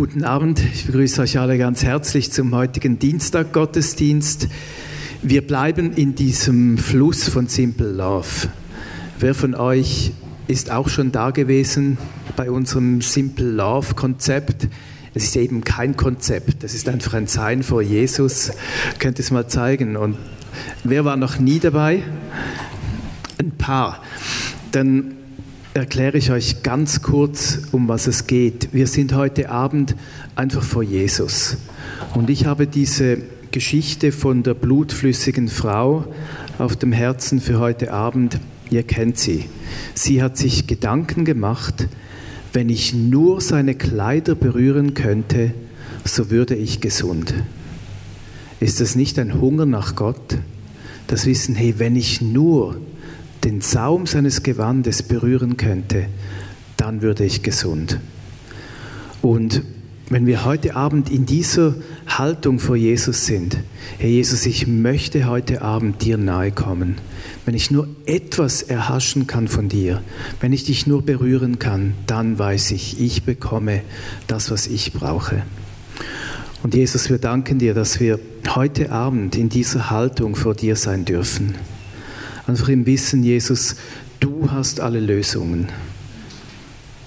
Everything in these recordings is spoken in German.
Guten Abend, ich begrüße euch alle ganz herzlich zum heutigen Dienstag Gottesdienst. Wir bleiben in diesem Fluss von Simple Love. Wer von euch ist auch schon da gewesen bei unserem Simple Love Konzept? Es ist eben kein Konzept, es ist einfach ein Sein vor Jesus. Könnt ihr es mal zeigen? Und wer war noch nie dabei? Ein paar. Dann erkläre ich euch ganz kurz, um was es geht. Wir sind heute Abend einfach vor Jesus. Und ich habe diese Geschichte von der blutflüssigen Frau auf dem Herzen für heute Abend. Ihr kennt sie. Sie hat sich Gedanken gemacht, wenn ich nur seine Kleider berühren könnte, so würde ich gesund. Ist das nicht ein Hunger nach Gott? Das Wissen, hey, wenn ich nur den Saum seines Gewandes berühren könnte, dann würde ich gesund. Und wenn wir heute Abend in dieser Haltung vor Jesus sind, Herr Jesus, ich möchte heute Abend dir nahe kommen. Wenn ich nur etwas erhaschen kann von dir, wenn ich dich nur berühren kann, dann weiß ich, ich bekomme das, was ich brauche. Und Jesus, wir danken dir, dass wir heute Abend in dieser Haltung vor dir sein dürfen. Einfach im Wissen, Jesus, du hast alle Lösungen.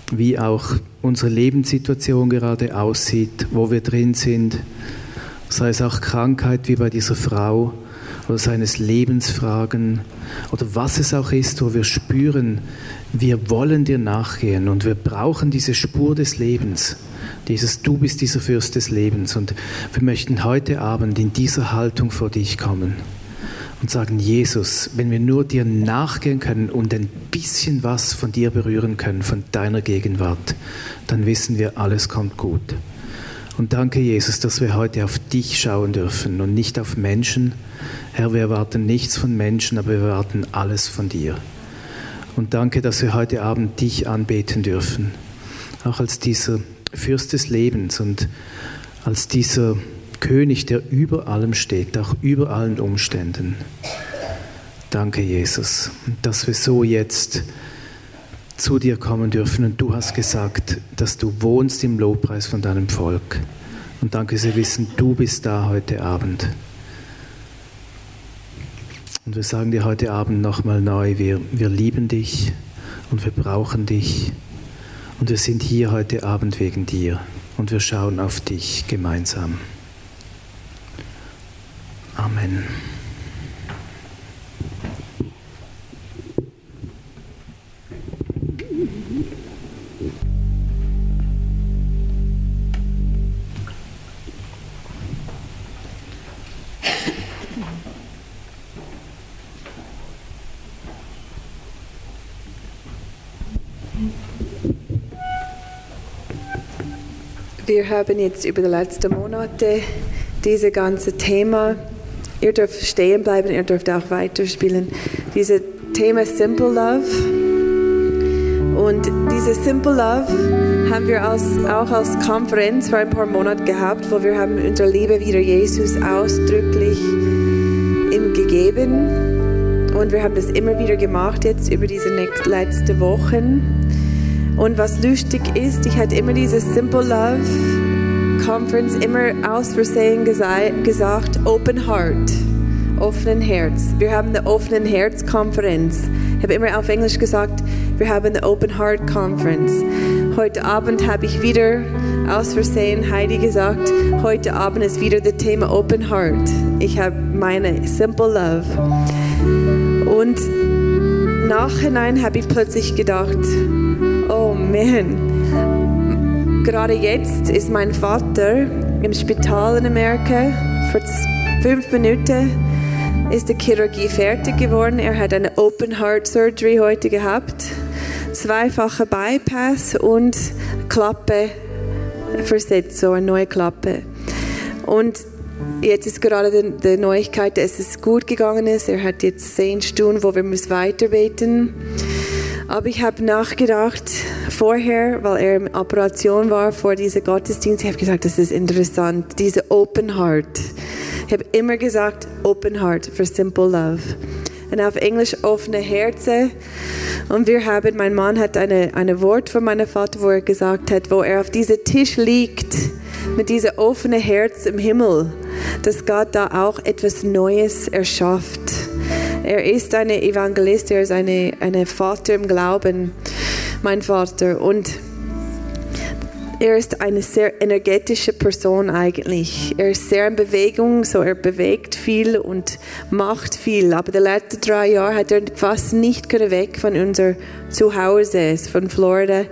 Wie auch unsere Lebenssituation gerade aussieht, wo wir drin sind, sei es auch Krankheit wie bei dieser Frau oder seines Lebensfragen oder was es auch ist, wo wir spüren, wir wollen dir nachgehen und wir brauchen diese Spur des Lebens, dieses Du bist dieser Fürst des Lebens und wir möchten heute Abend in dieser Haltung vor dich kommen und sagen, Jesus, wenn wir nur dir nachgehen können und ein bisschen was von dir berühren können, von deiner Gegenwart, dann wissen wir, alles kommt gut. Und danke, Jesus, dass wir heute auf dich schauen dürfen und nicht auf Menschen. Herr, wir erwarten nichts von Menschen, aber wir erwarten alles von dir. Und danke, dass wir heute Abend dich anbeten dürfen, auch als dieser Fürst des Lebens und als dieser König, der über allem steht, auch über allen Umständen. Danke, Jesus, dass wir so jetzt zu dir kommen dürfen. Und du hast gesagt, dass du wohnst im Lobpreis von deinem Volk. Und danke, sie wissen, du bist da heute Abend. Und wir sagen dir heute Abend nochmal neu, wir, wir lieben dich und wir brauchen dich. Und wir sind hier heute Abend wegen dir. Und wir schauen auf dich gemeinsam. Amen. Wir haben jetzt über die letzten Monate dieses ganze Thema Ihr dürft stehen bleiben, ihr dürft auch weiterspielen. Dieses Thema Simple Love. Und dieses Simple Love haben wir als, auch als Konferenz vor ein paar Monaten gehabt, wo wir haben unsere Liebe wieder Jesus ausdrücklich ihm gegeben. Und wir haben das immer wieder gemacht jetzt über diese letzten Wochen. Und was lustig ist, ich hatte immer dieses Simple Love Conference immer aus Versehen gesagt, Open Heart, offenen Herz. Wir haben eine offenen Herz Konferenz. Ich habe immer auf Englisch gesagt, wir haben eine Open Heart Conference. Heute Abend habe ich wieder aus Versehen Heidi gesagt, heute Abend ist wieder das Thema Open Heart. Ich habe meine Simple Love. Und nachhinein habe ich plötzlich gedacht, oh man, Gerade jetzt ist mein Vater im Spital in Amerika. Vor fünf Minuten ist die Chirurgie fertig geworden. Er hat eine Open Heart Surgery heute gehabt. Zweifache Bypass und Klappe versetzt, so eine neue Klappe. Und jetzt ist gerade die, Neuigkeit, dass es gut gegangen ist. Er hat jetzt zehn Stunden, wo wir weiter beten müssen. Aber ich habe nachgedacht, vorher, weil er in Operation war, vor diesem Gottesdienst, ich habe gesagt, das ist interessant, diese Open Heart. Ich habe immer gesagt, Open Heart for Simple Love. und auf Englisch offene Herzen. Und wir haben, mein Mann hat eine, eine Wort von meinem Vater, wo er gesagt hat, wo er auf diesem Tisch liegt, mit diesem offenen Herz im Himmel, dass Gott da auch etwas Neues erschafft. Er ist ein Evangelist, er ist eine, eine Vater im Glauben, mein Vater. Und er ist eine sehr energetische Person eigentlich. Er ist sehr in Bewegung, so er bewegt viel und macht viel. Aber die letzten drei Jahre hat er fast nicht weg von unser Zuhause, von Florida,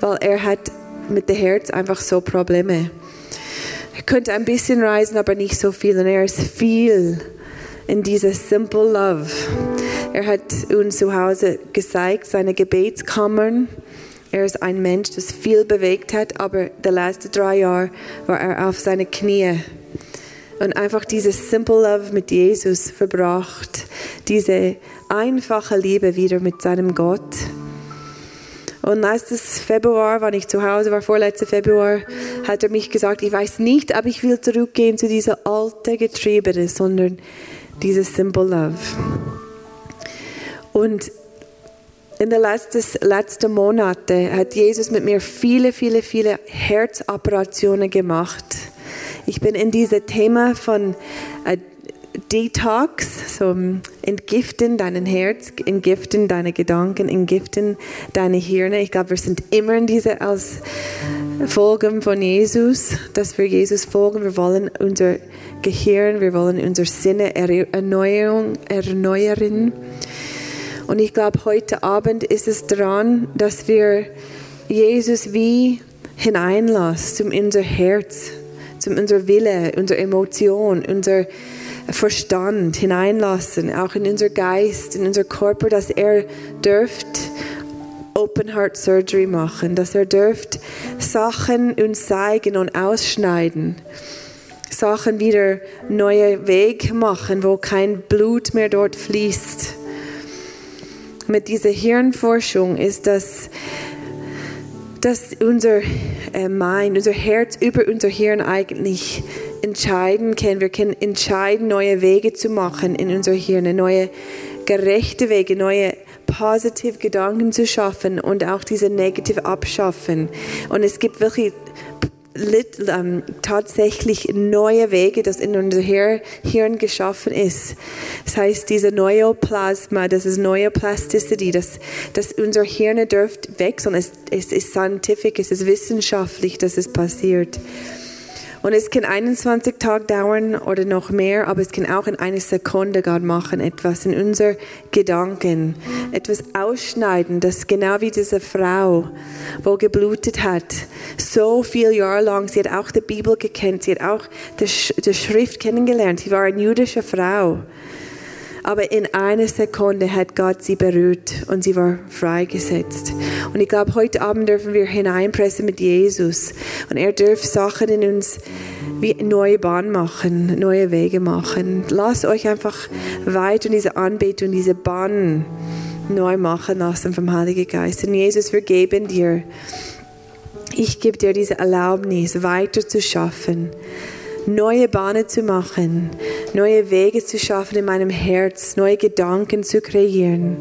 weil er hat mit dem Herz einfach so Probleme. Er könnte ein bisschen reisen, aber nicht so viel. Und er ist viel in dieser Simple Love. Er hat uns zu Hause gezeigt, seine Gebetskammern. Er ist ein Mensch, das viel bewegt hat, aber die letzten drei Jahre war er auf seine Knie und einfach diese Simple Love mit Jesus verbracht, diese einfache Liebe wieder mit seinem Gott. Und letztes Februar, wann ich zu Hause war, vorletztes Februar, hat er mich gesagt, ich weiß nicht, ob ich will zurückgehen zu dieser alte Getriebene, sondern diese Simple Love. Und in den letzten, letzten Monaten hat Jesus mit mir viele, viele, viele Herzoperationen gemacht. Ich bin in diesem Thema von äh, Detox, so ähm, entgiften deinen Herz, entgiften deine Gedanken, entgiften deine Hirne. Ich glaube, wir sind immer in diese als Folgen von Jesus, dass wir Jesus folgen. Wir wollen unser Gehirn, wir wollen unsere Sinne erneuern. erneuern. Und ich glaube, heute Abend ist es dran, dass wir Jesus wie hineinlassen, zum unser Herz, zum unser Wille, unsere Emotion, unser Verstand hineinlassen, auch in unser Geist, in unser Körper, dass er dürft Open Heart Surgery machen, dass er dürft Sachen uns zeigen und ausschneiden. Sachen wieder neue Weg machen, wo kein Blut mehr dort fließt mit dieser Hirnforschung ist, dass, dass unser äh, Mind, unser Herz über unser Hirn eigentlich entscheiden kann. Wir können entscheiden, neue Wege zu machen in unser Hirn, neue gerechte Wege, neue positive Gedanken zu schaffen und auch diese negative abschaffen. Und es gibt wirklich tatsächlich neue Wege, das in unser Hirn geschaffen ist. Das heißt, diese Neoplasma, das ist Neoplasticity, dass, dass unser Hirn dürft wechseln. Es, es ist scientific, es ist wissenschaftlich, dass es passiert. Und es kann 21 Tage dauern oder noch mehr, aber es kann auch in einer Sekunde Gott machen, etwas in unser Gedanken, etwas ausschneiden, das genau wie diese Frau, wo geblutet hat, so viel Jahre lang, sie hat auch die Bibel gekannt, sie hat auch die, die Schrift kennengelernt, sie war eine jüdische Frau. Aber in einer Sekunde hat Gott sie berührt und sie war freigesetzt. Und ich glaube, heute Abend dürfen wir hineinpressen mit Jesus. Und er dürft Sachen in uns wie neue Bahn machen, neue Wege machen. Lasst euch einfach weiter in diese Anbetung, diese Bahn neu machen lassen vom Heiligen Geist. Und Jesus, wir geben dir. Ich gebe dir diese Erlaubnis, weiter zu schaffen neue Bahnen zu machen, neue Wege zu schaffen in meinem Herz, neue Gedanken zu kreieren.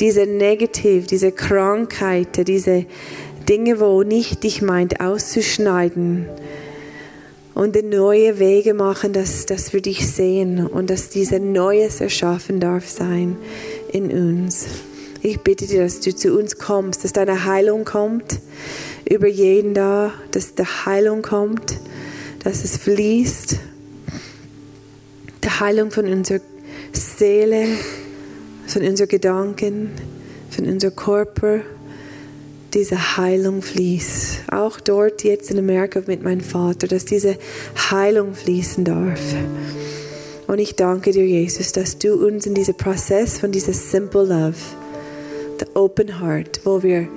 Diese Negativ, diese Krankheit, diese Dinge, wo nicht dich meint, auszuschneiden und neue Wege machen, dass, dass wir dich sehen und dass diese Neues erschaffen darf sein in uns. Ich bitte dir, dass du zu uns kommst, dass deine Heilung kommt über jeden da, dass die Heilung kommt dass es fließt. Die Heilung von unserer Seele, von unseren Gedanken, von unserem Körper. Diese Heilung fließt. Auch dort jetzt in Amerika mit meinem Vater, dass diese Heilung fließen darf. Und ich danke dir, Jesus, dass du uns in diesem Prozess von dieser Simple Love, the Open Heart, wo wir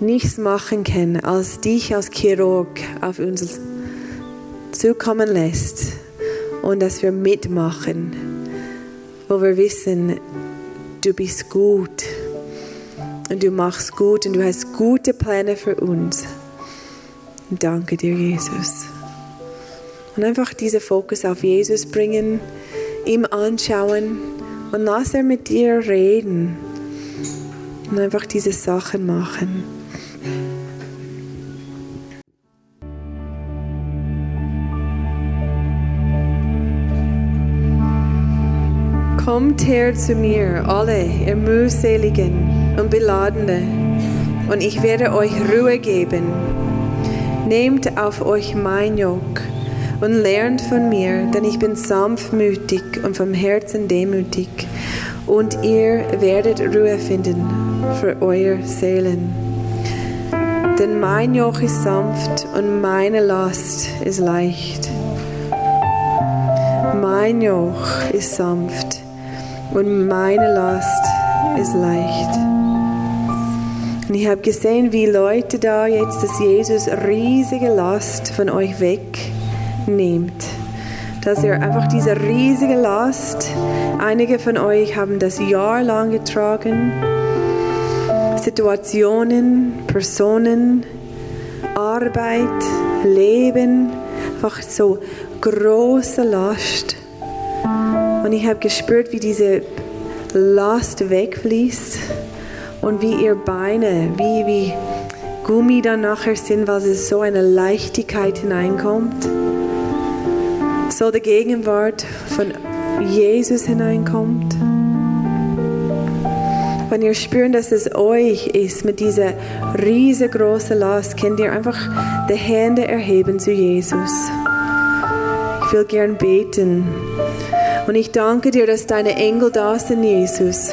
nichts machen können, als dich als Chirurg auf uns zukommen lässt und dass wir mitmachen, wo wir wissen, du bist gut und du machst gut und du hast gute Pläne für uns. Danke dir, Jesus. Und einfach diesen Fokus auf Jesus bringen, ihm anschauen Und lass er mit dir reden und einfach diese Sachen machen. Kommt her zu mir, alle, ihr mühseligen und Beladene, und ich werde euch Ruhe geben. Nehmt auf euch mein Jog und lernt von mir, denn ich bin sanftmütig und vom Herzen demütig, und ihr werdet Ruhe finden für eure Seelen. Denn mein Joch ist sanft und meine Last ist leicht. Mein Joch ist sanft und meine Last ist leicht. Und ich habe gesehen, wie Leute da jetzt, dass Jesus riesige Last von euch wegnimmt. Dass ihr einfach diese riesige Last, einige von euch haben das jahrelang getragen, Situationen, Personen, Arbeit, Leben, einfach so große Last. Und ich habe gespürt, wie diese Last wegfließt und wie ihr Beine, wie, wie Gummi dann nachher sind, weil es so eine Leichtigkeit hineinkommt. So die Gegenwart von Jesus hineinkommt. Wenn ihr spürt, dass es euch ist mit dieser riesengroßen Last, könnt ihr einfach die Hände erheben zu Jesus. Ich will gern beten. Und ich danke dir, dass deine Engel da sind, Jesus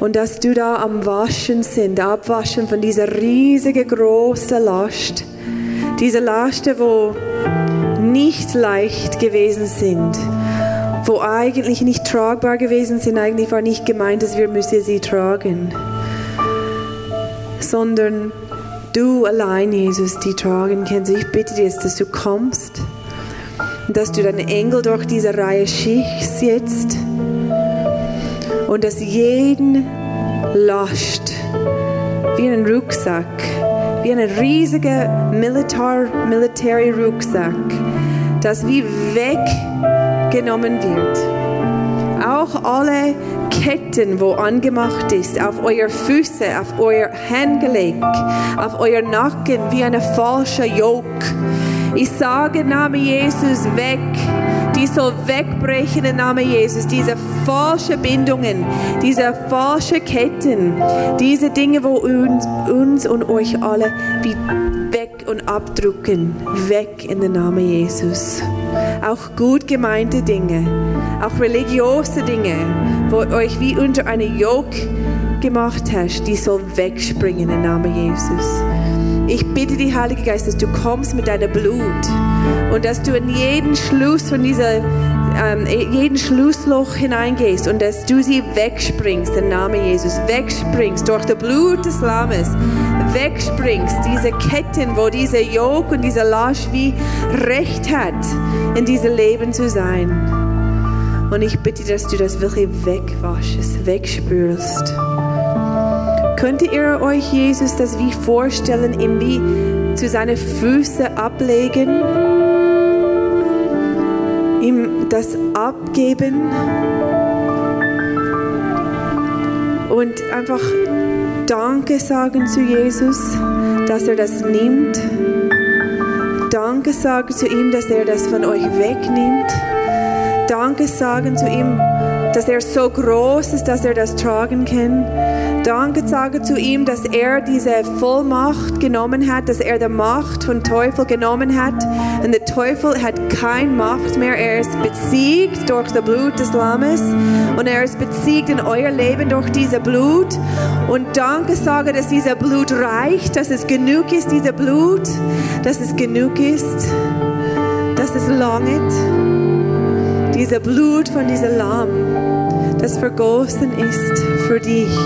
und dass du da am Waschen sind, abwaschen von dieser riesigen großen Last. Diese Lasten, wo nicht leicht gewesen sind, wo eigentlich nicht tragbar gewesen sind. Eigentlich war nicht gemeint, dass wir müssen sie tragen, sondern du allein, Jesus, die tragen kannst. Ich bitte dir dass du kommst dass du deinen Engel durch diese Reihe schickst jetzt und dass jeden Last wie einen Rucksack, wie ein riesiger Militar, Military Rucksack, das wie weggenommen wird. Auch alle Ketten, wo angemacht ist, auf euer Füße, auf euer Handgelenk, auf euer Nacken, wie eine falsche Yoke. Ich sage Name Jesus weg die soll wegbrechen im Namen Jesus. Diese falschen Bindungen, diese falschen Ketten, diese Dinge, wo uns, uns und euch alle wie weg und abdrucken, weg in den Namen Jesus. Auch gut gemeinte Dinge, auch religiöse Dinge, wo euch wie unter eine Yoke gemacht hast, die soll wegspringen im Namen Jesus. Ich bitte dich, Heilige Geist, dass du kommst mit deinem Blut und dass du in jeden Schluss von dieser ähm, jeden Schlussloch hineingehst und dass du sie wegspringst, im Namen Jesus, wegspringst durch das Blut des Lammes, wegspringst, diese Ketten, wo dieser Jog und dieser Lasch wie Recht hat, in diesem Leben zu sein. Und ich bitte, dass du das wirklich wegwaschst, wegspürst. Könnt ihr euch Jesus das wie vorstellen, ihm wie zu seinen Füßen ablegen? Ihm das abgeben? Und einfach Danke sagen zu Jesus, dass er das nimmt. Danke sagen zu ihm, dass er das von euch wegnimmt. Danke sagen zu ihm, dass er so groß ist, dass er das tragen kann. Danke sage zu ihm, dass er diese Vollmacht genommen hat, dass er die Macht von Teufel genommen hat. Und der Teufel hat keine Macht mehr. Er ist besiegt durch das Blut des Lammes. Und er ist besiegt in euer Leben durch dieses Blut. Und danke sage, dass dieser Blut reicht, dass es genug ist, dieser Blut, dass es genug ist, dass es langet. Dieser Blut von diesem Lamm, das vergossen ist für dich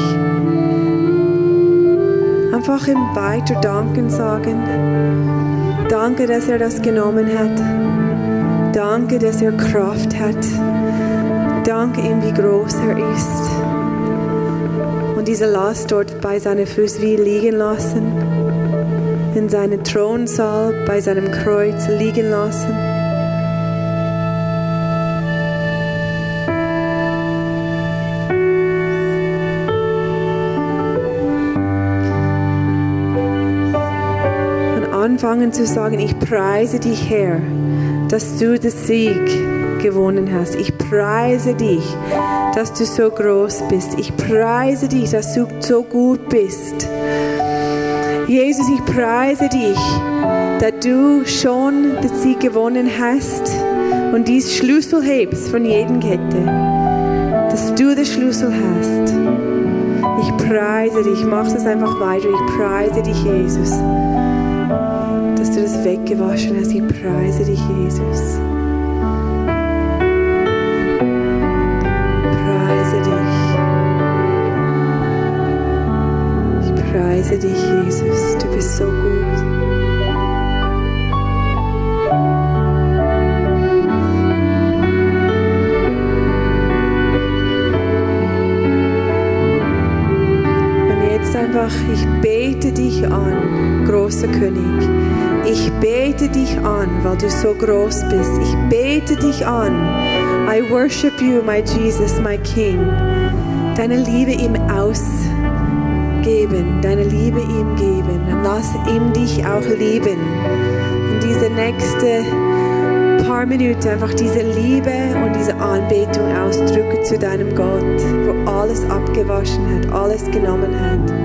einfach ihm weiter Danken sagen. Danke, dass er das genommen hat. Danke, dass er Kraft hat. Danke ihm, wie groß er ist. Und diese Last dort bei seinen Füßen wie liegen lassen. In seinem Thronsaal bei seinem Kreuz liegen lassen. Anfangen zu sagen, ich preise dich, Herr, dass du den Sieg gewonnen hast. Ich preise dich, dass du so groß bist. Ich preise dich, dass du so gut bist. Jesus, ich preise dich, dass du schon den Sieg gewonnen hast und dies Schlüssel hebst von jedem Kette. Dass du den Schlüssel hast. Ich preise dich, mach das einfach weiter. Ich preise dich, Jesus. Weggewaschen hast. Ich preise dich, Jesus. Preise dich. Ich preise dich, Jesus. Du bist so gut. Und jetzt einfach, ich an, weil du so groß bist. Ich bete dich an. I worship you, my Jesus, my King. Deine Liebe ihm ausgeben, deine Liebe ihm geben. Und lass ihm dich auch lieben. Und diese nächste paar Minuten einfach diese Liebe und diese Anbetung ausdrücken zu deinem Gott, wo alles abgewaschen hat, alles genommen hat.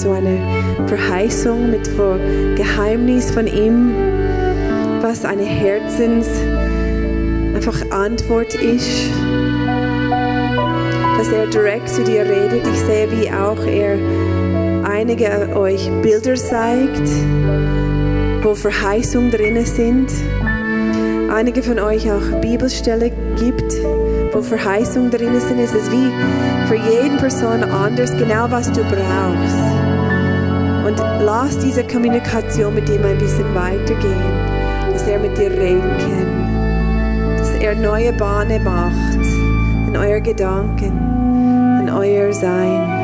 So einer Verheißung, mit Geheimnis von ihm, was eine Herzens einfach Antwort ist. Dass er direkt zu dir redet. Ich sehe, wie auch er einige euch Bilder zeigt, wo Verheißungen drinnen sind einige von euch auch Bibelstelle gibt, wo Verheißungen drin sind, ist es wie für jeden Person anders, genau was du brauchst. Und lass diese Kommunikation mit ihm ein bisschen weitergehen, dass er mit dir reden kann, dass er neue Bahnen macht in euer Gedanken, in euer Sein.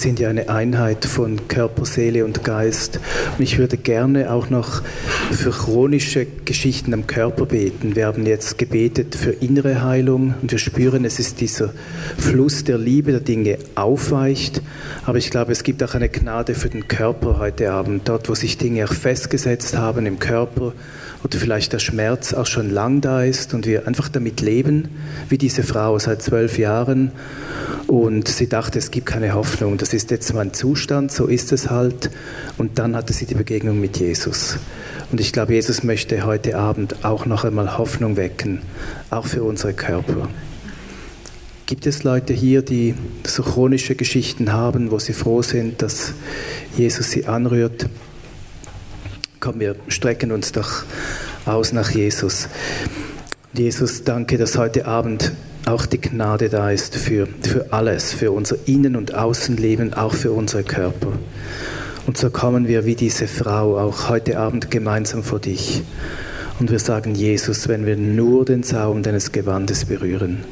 Sind ja eine Einheit von Körper, Seele und Geist. Und ich würde gerne auch noch für chronische Geschichten am Körper beten. Wir haben jetzt gebetet für innere Heilung und wir spüren, es ist dieser Fluss der Liebe, der Dinge aufweicht. Aber ich glaube, es gibt auch eine Gnade für den Körper heute Abend, dort, wo sich Dinge auch festgesetzt haben im Körper oder vielleicht der Schmerz auch schon lang da ist und wir einfach damit leben, wie diese Frau seit zwölf Jahren. Und sie dachte, es gibt keine Hoffnung, das ist jetzt mein Zustand, so ist es halt. Und dann hatte sie die Begegnung mit Jesus. Und ich glaube, Jesus möchte heute Abend auch noch einmal Hoffnung wecken, auch für unsere Körper. Gibt es Leute hier, die so chronische Geschichten haben, wo sie froh sind, dass Jesus sie anrührt? Komm, wir strecken uns doch aus nach Jesus. Jesus, danke, dass heute Abend auch die Gnade da ist für, für alles, für unser Innen- und Außenleben, auch für unsere Körper. Und so kommen wir wie diese Frau auch heute Abend gemeinsam vor dich. Und wir sagen, Jesus, wenn wir nur den Saum deines Gewandes berühren.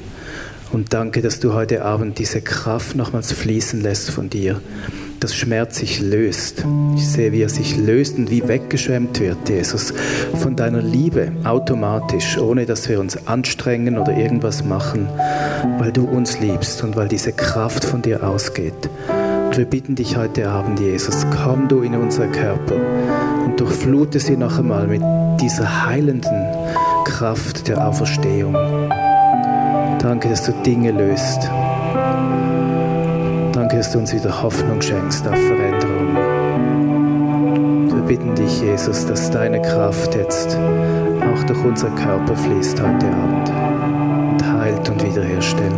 Und danke, dass du heute Abend diese Kraft nochmals fließen lässt von dir dass Schmerz sich löst. Ich sehe, wie er sich löst und wie weggeschwemmt wird, Jesus, von deiner Liebe automatisch, ohne dass wir uns anstrengen oder irgendwas machen, weil du uns liebst und weil diese Kraft von dir ausgeht. Und wir bitten dich heute Abend, Jesus, komm du in unsere Körper und durchflute sie noch einmal mit dieser heilenden Kraft der Auferstehung. Danke, dass du Dinge löst. Danke, dass du uns wieder Hoffnung schenkst auf Veränderung. Wir bitten dich, Jesus, dass deine Kraft jetzt auch durch unser Körper fließt heute Abend und heilt und wiederherstellt.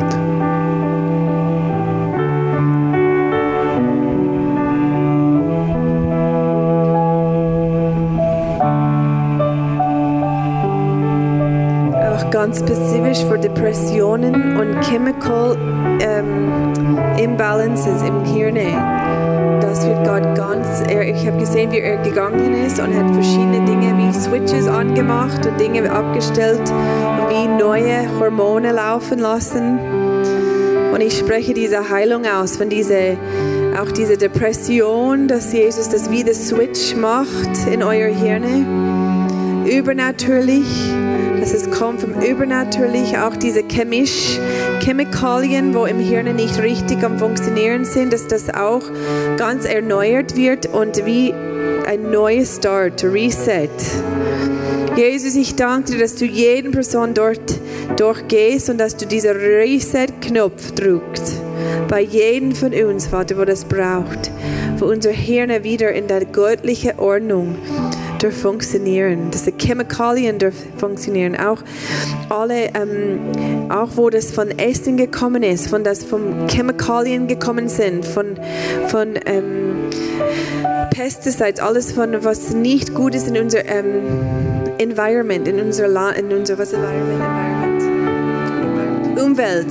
Auch ganz spezifisch für Depressionen und Chemical ähm, Imbalances im Hirn. Das wird Gott ganz, er, ich habe gesehen, wie er gegangen ist und hat verschiedene Dinge wie Switches angemacht und Dinge abgestellt und wie neue Hormone laufen lassen. Und ich spreche diese Heilung aus von dieser, auch diese Depression, dass Jesus das wie das Switch macht in euer Hirn. Übernatürlich, dass es kommt vom Übernatürlich, auch diese chemisch, Chemikalien, wo im Hirn nicht richtig am Funktionieren sind, dass das auch ganz erneuert wird und wie ein neues Start, Reset. Jesus, ich danke dir, dass du jeden Person dort durchgehst und dass du diesen Reset-Knopf drückst. Bei jedem von uns, Vater, wo das braucht. Wo unser Hirn wieder in der göttlichen Ordnung durch funktionieren, dass die Chemikalien durch funktionieren, auch alle, ähm, auch wo das von Essen gekommen ist, von das von Chemikalien gekommen sind, von, von ähm, Pesticides, alles von was nicht gut ist in unser ähm, Environment, in unser Land, in unser was Environment, Environment. Umwelt,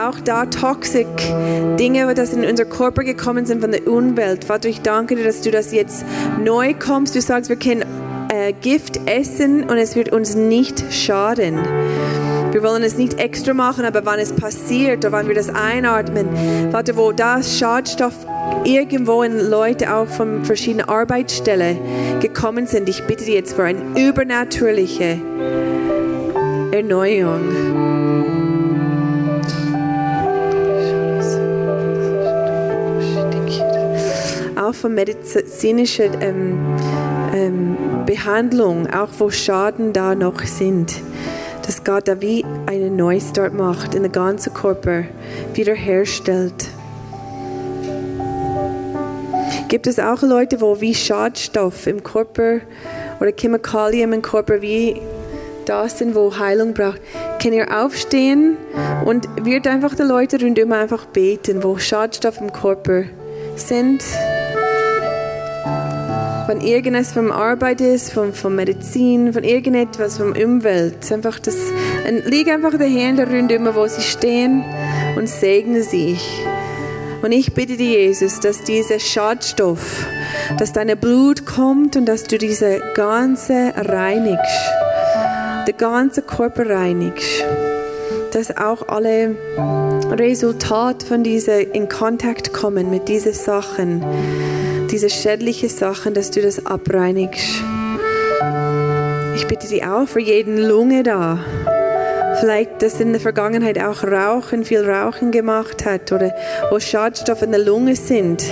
auch da toxic Dinge, die in unser Körper gekommen sind von der Umwelt. Vater, ich danke dir, dass du das jetzt neu kommst. Du sagst, wir können äh, Gift essen und es wird uns nicht schaden. Wir wollen es nicht extra machen, aber wenn es passiert oder wenn wir das einatmen, Vater, wo das Schadstoff irgendwo in Leute auch von verschiedenen Arbeitsstellen gekommen sind, ich bitte dich jetzt für eine übernatürliche Erneuerung. Auch von medizinischer ähm, ähm, Behandlung, auch wo Schaden da noch sind, dass Gott da wie einen Neustart macht, in den ganzen Körper wiederherstellt. Gibt es auch Leute, wo wie Schadstoff im Körper oder Chemikalien im Körper wie da sind, wo Heilung braucht, kann ihr aufstehen und wird einfach die Leute rundherum einfach beten, wo Schadstoff im Körper sind wenn irgendetwas vom Arbeit ist, von, von Medizin, von irgendetwas, vom Umwelt. Einfach das, leg einfach die Hände rundherum, wo sie stehen und segne sich. Und ich bitte dich, Jesus, dass dieser Schadstoff, dass dein Blut kommt und dass du diese ganze reinigst, den ganzen Körper reinigst. dass auch alle Resultate von dieser in Kontakt kommen mit diesen Sachen, diese schädlichen Sachen, dass du das abreinigst. Ich bitte dich auch für jeden Lunge da. Vielleicht, dass in der Vergangenheit auch Rauchen, viel Rauchen gemacht hat oder wo Schadstoffe in der Lunge sind.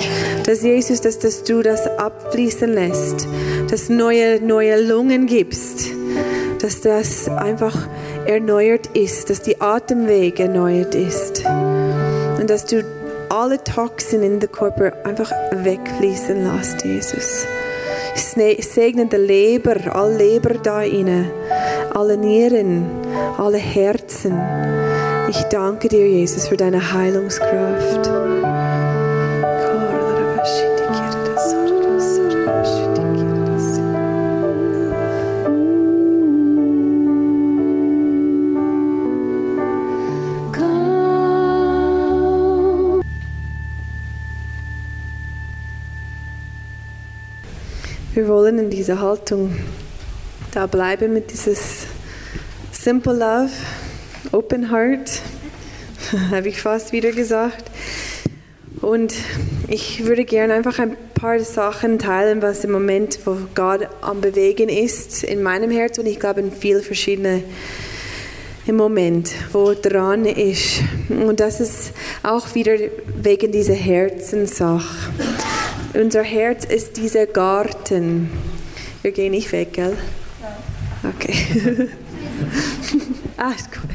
Dass Jesus, dass, dass du das abfließen lässt, dass neue, neue Lungen gibst, dass das einfach erneuert ist, dass die Atemweg erneuert ist und dass du alle Toxin in den Körper einfach wegfließen lässt, Jesus. Ich segne die Leber, alle Leber da inne, alle Nieren, alle Herzen. Ich danke dir, Jesus, für deine Heilungskraft. Wir wollen in dieser Haltung da bleiben mit dieses Simple Love, Open Heart, habe ich fast wieder gesagt. Und ich würde gerne einfach ein paar Sachen teilen, was im Moment, wo Gott am Bewegen ist, in meinem Herz und ich glaube in vielen verschiedenen im Moment, wo dran ist. Und das ist auch wieder wegen dieser Herzenssache. Unser Herz ist dieser Garten. Wir gehen nicht weg, gell? Okay. ah, ist gut.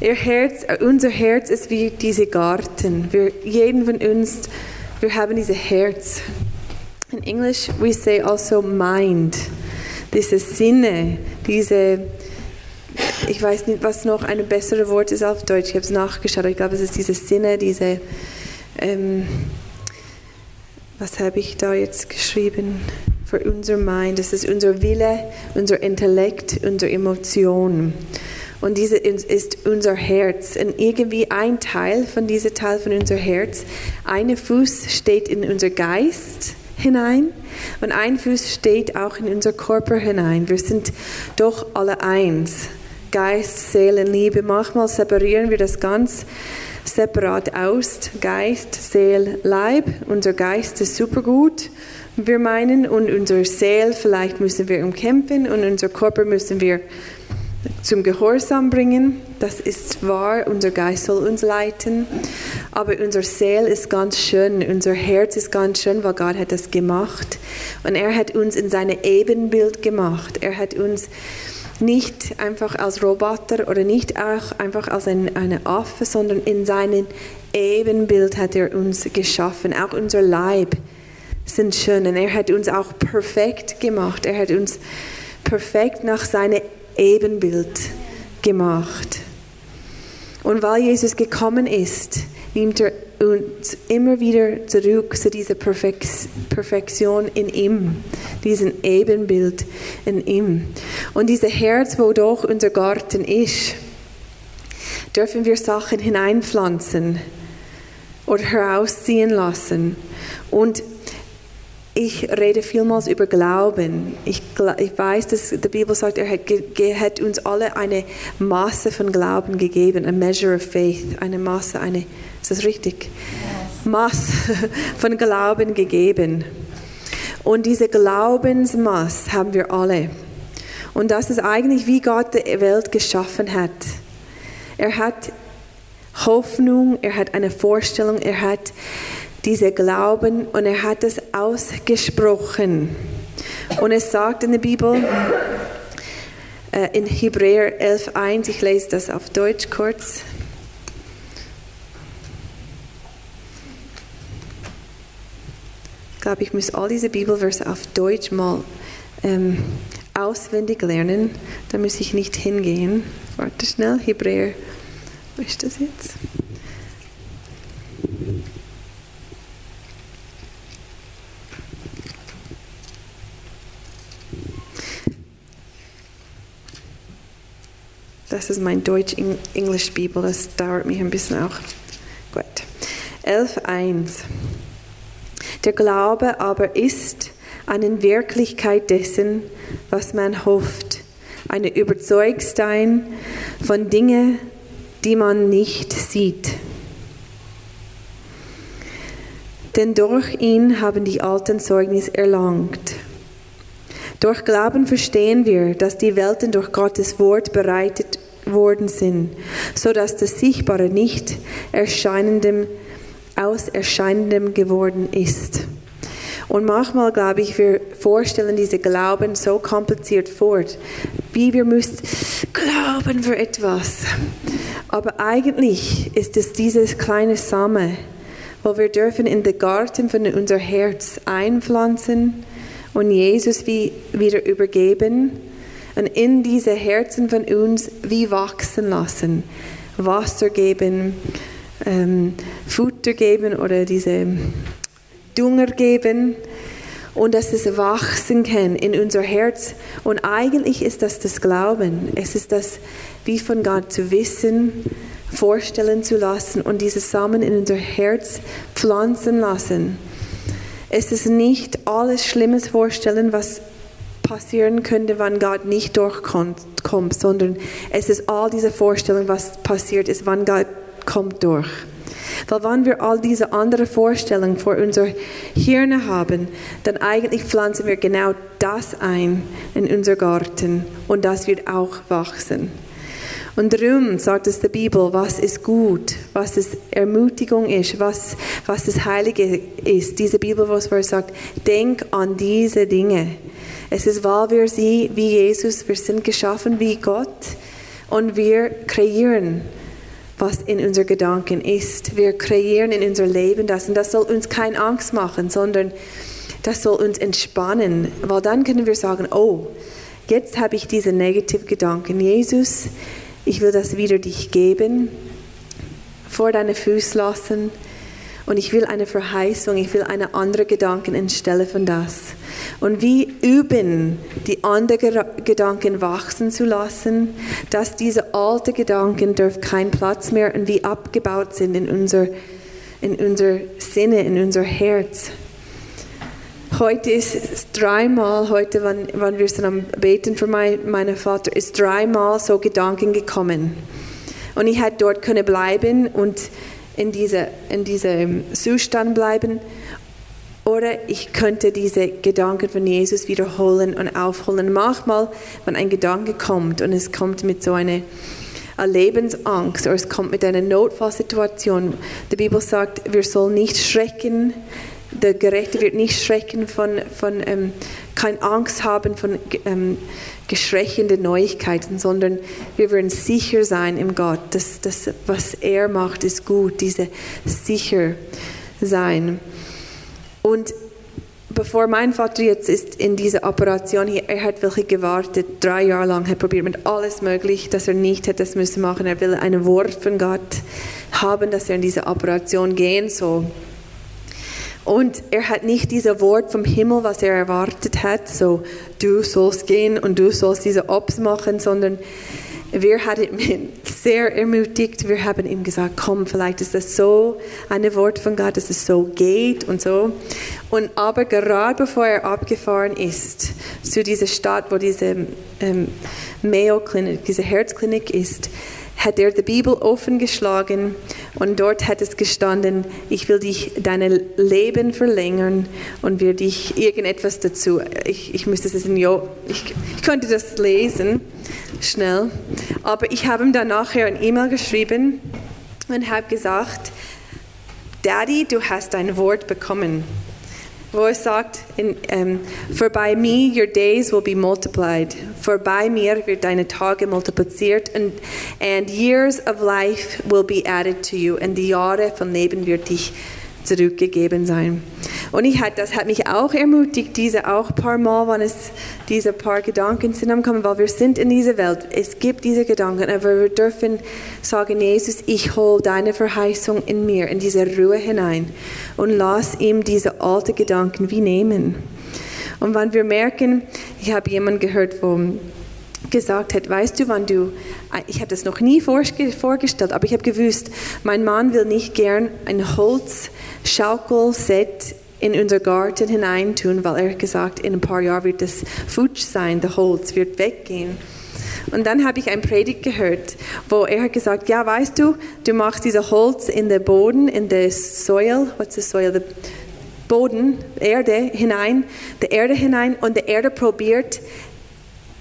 Ihr Herz, unser Herz ist wie dieser Garten. Wir, jeden von uns, wir haben dieses Herz. In Englisch, we say also mind. Diese Sinne, diese, ich weiß nicht, was noch ein besseres Wort ist auf Deutsch. Ich habe es nachgeschaut. Ich glaube, es ist diese Sinne, diese, ähm, was habe ich da jetzt geschrieben? Für unser Mind. Das ist unser Wille, unser Intellekt, unsere Emotion. Und diese ist unser Herz. Und irgendwie ein Teil von diesem Teil von unser Herz, ein Fuß steht in unser Geist hinein und ein Fuß steht auch in unser Körper hinein. Wir sind doch alle eins. Geist, Seele, Liebe. Manchmal separieren wir das ganz separat aus, Geist, Seele, Leib. Unser Geist ist super gut, wir meinen, und unser Seele vielleicht müssen wir umkämpfen und unser Körper müssen wir zum Gehorsam bringen. Das ist wahr, unser Geist soll uns leiten. Aber unser Seele ist ganz schön, unser Herz ist ganz schön, weil Gott hat das gemacht. Und er hat uns in seine Ebenbild gemacht. Er hat uns nicht einfach als Roboter oder nicht auch einfach als ein, eine Affe, sondern in seinem Ebenbild hat er uns geschaffen. Auch unser Leib sind schön und er hat uns auch perfekt gemacht. Er hat uns perfekt nach seinem Ebenbild gemacht. Und weil Jesus gekommen ist, nimmt er uns immer wieder zurück zu dieser Perfektion in ihm, diesem Ebenbild in ihm. Und dieses Herz, wo doch unser Garten ist, dürfen wir Sachen hineinpflanzen oder herausziehen lassen. Und ich rede vielmals über Glauben. Ich, ich, weiß, dass die Bibel sagt, er hat, hat, uns alle eine Masse von Glauben gegeben, a measure of faith, eine Masse, eine, das richtig? Masse von Glauben gegeben. Und diese Glaubensmasse haben wir alle. Und das ist eigentlich, wie Gott die Welt geschaffen hat. Er hat Hoffnung, er hat eine Vorstellung, er hat diese Glauben und er hat es ausgesprochen. Und es sagt in der Bibel, äh, in Hebräer 11.1, ich lese das auf Deutsch kurz. Ich glaube, ich muss all diese Bibelverse auf Deutsch mal ähm, auswendig lernen. Da muss ich nicht hingehen. Warte schnell, Hebräer. Wo ist das jetzt? Das ist mein Deutsch-Englisch-Bibel, das dauert mich ein bisschen auch. Gut. 11.1. Der Glaube aber ist eine Wirklichkeit dessen, was man hofft, eine Überzeugstein von Dingen, die man nicht sieht. Denn durch ihn haben die Alten Zeugnis erlangt. Durch Glauben verstehen wir, dass die Welten durch Gottes Wort bereitet worden sind, so dass das Sichtbare nicht erscheinendem aus Erscheinendem geworden ist. Und manchmal, glaube ich, wir vorstellen diese Glauben so kompliziert vor, wie wir müssen glauben für etwas. Aber eigentlich ist es dieses kleine Same, wo wir dürfen in den Garten von unser Herz einpflanzen und Jesus wie wieder übergeben und in diese Herzen von uns wie wachsen lassen, Wasser geben, ähm, Futter geben oder diese Dünger geben und dass es wachsen kann in unser Herz. Und eigentlich ist das das Glauben. Es ist das, wie von Gott zu wissen, vorstellen zu lassen und diese Samen in unser Herz pflanzen lassen. Es ist nicht alles Schlimmes vorstellen, was passieren könnte, wenn Gott nicht durchkommt, sondern es ist all diese Vorstellungen, was passiert ist, wann Gott kommt durch. Weil wenn wir all diese andere Vorstellungen vor unser Hirn haben, dann eigentlich pflanzen wir genau das ein in unser Garten und das wird auch wachsen. Und darum sagt es der Bibel, was ist gut, was ist Ermutigung ist, was, was das Heilige ist. Diese Bibel, wo es sagt, denk an diese Dinge. Es ist, weil wir sie wie Jesus, wir sind geschaffen wie Gott und wir kreieren was in unseren Gedanken ist. Wir kreieren in unser Leben das und das soll uns keine Angst machen, sondern das soll uns entspannen, weil dann können wir sagen, oh, jetzt habe ich diese negativen Gedanken. Jesus, ich will das wieder dich geben, vor deine Füße lassen und ich will eine Verheißung, ich will eine andere Gedanken anstelle von das. Und wie üben, die anderen Gedanken wachsen zu lassen, dass diese alten Gedanken dürfen keinen Platz mehr und wie abgebaut sind in unser, in unser Sinne, in unser Herz. Heute ist es dreimal, heute, wenn, wenn wir sind am Beten für mein, meinen Vater, ist dreimal so Gedanken gekommen. Und ich hätte dort können bleiben und in diesem in diese Zustand bleiben. Oder ich könnte diese Gedanken von Jesus wiederholen und aufholen. Manchmal, wenn ein Gedanke kommt und es kommt mit so einer Lebensangst oder es kommt mit einer Notfallsituation, die Bibel sagt, wir sollen nicht schrecken, der Gerechte wird nicht schrecken von, von ähm, keine Angst haben von ähm, geschwächenden Neuigkeiten, sondern wir werden sicher sein im Gott, dass das, was er macht, ist gut, diese sicher sein. Und bevor mein Vater jetzt ist in diese Operation hier, er hat wirklich gewartet, drei Jahre lang, hat probiert mit alles möglich, dass er nicht hätte das müssen machen. Er will ein Wort von Gott haben, dass er in diese Operation gehen soll. Und er hat nicht dieses Wort vom Himmel, was er erwartet hat, so du sollst gehen und du sollst diese Ops machen, sondern wir haben ihn sehr ermutigt. Wir haben ihm gesagt, komm, vielleicht ist das so ein Wort von Gott, dass es so geht und so. Und aber gerade bevor er abgefahren ist zu dieser Stadt, wo diese ähm, Mayo Klinik, diese Herzklinik ist, hat er die Bibel offen geschlagen und dort hat es gestanden, ich will dich dein Leben verlängern und will dich irgendetwas dazu. Ich, ich müsste es in jo, ich, ich könnte das lesen schnell, aber ich habe ihm dann nachher ein E-Mail geschrieben und habe gesagt, Daddy, du hast dein Wort bekommen wo sagt, in, ähm, for by me your days will be multiplied. For by mir wird deine Tage multipliziert and, and years of life will be added to you. Und die Jahre von Leben wird dich zurückgegeben sein. Und ich hat, das hat mich auch ermutigt, diese auch paar Mal, wenn es diese paar Gedanken sind am kommen, weil wir sind in dieser Welt. Es gibt diese Gedanken, aber wir dürfen sagen, Jesus, ich hole deine Verheißung in mir, in diese Ruhe hinein und lass ihm diese alten Gedanken wie nehmen. Und wenn wir merken, ich habe jemanden gehört, wo gesagt hat, weißt du, wann du, ich habe das noch nie vorgestellt, aber ich habe gewusst, mein Mann will nicht gern ein Holzschaukelset in unser Garten hineintun, weil er gesagt, in ein paar Jahren wird das futsch sein, der Holz wird weggehen. Und dann habe ich ein Predigt gehört, wo er hat gesagt, ja, weißt du, du machst diese Holz in den Boden, in the soil, what's the soil, the Boden, Erde hinein, die Erde hinein und die Erde probiert